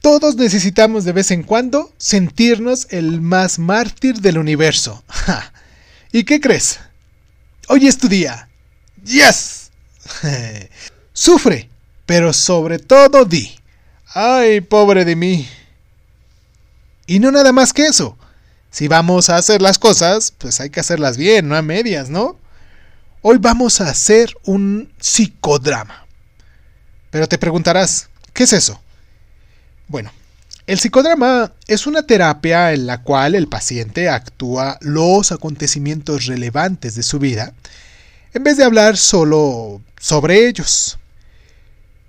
Todos necesitamos de vez en cuando sentirnos el más mártir del universo. ¿Y qué crees? Hoy es tu día. ¡Yes! Sufre, pero sobre todo di. ¡Ay, pobre de mí! Y no nada más que eso. Si vamos a hacer las cosas, pues hay que hacerlas bien, no a medias, ¿no? Hoy vamos a hacer un psicodrama. Pero te preguntarás, ¿qué es eso? Bueno, el psicodrama es una terapia en la cual el paciente actúa los acontecimientos relevantes de su vida en vez de hablar solo sobre ellos.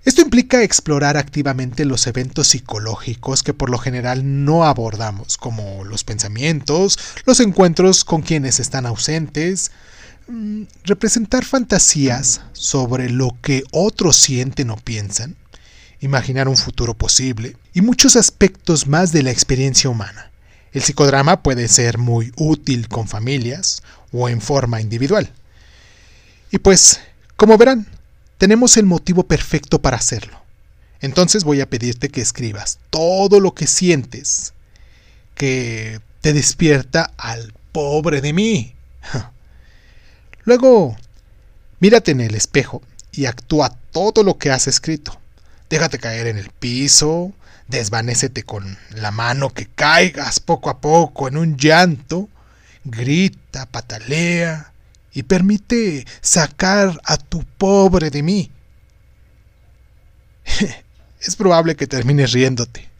Esto implica explorar activamente los eventos psicológicos que por lo general no abordamos, como los pensamientos, los encuentros con quienes están ausentes, mm, representar fantasías sobre lo que otros sienten o piensan, imaginar un futuro posible y muchos aspectos más de la experiencia humana. El psicodrama puede ser muy útil con familias o en forma individual. Y pues, como verán, tenemos el motivo perfecto para hacerlo. Entonces voy a pedirte que escribas todo lo que sientes que te despierta al pobre de mí. Luego, mírate en el espejo y actúa todo lo que has escrito. Déjate caer en el piso, desvanécete con la mano que caigas poco a poco en un llanto, grita, patalea, y permite sacar a tu pobre de mí. es probable que termines riéndote.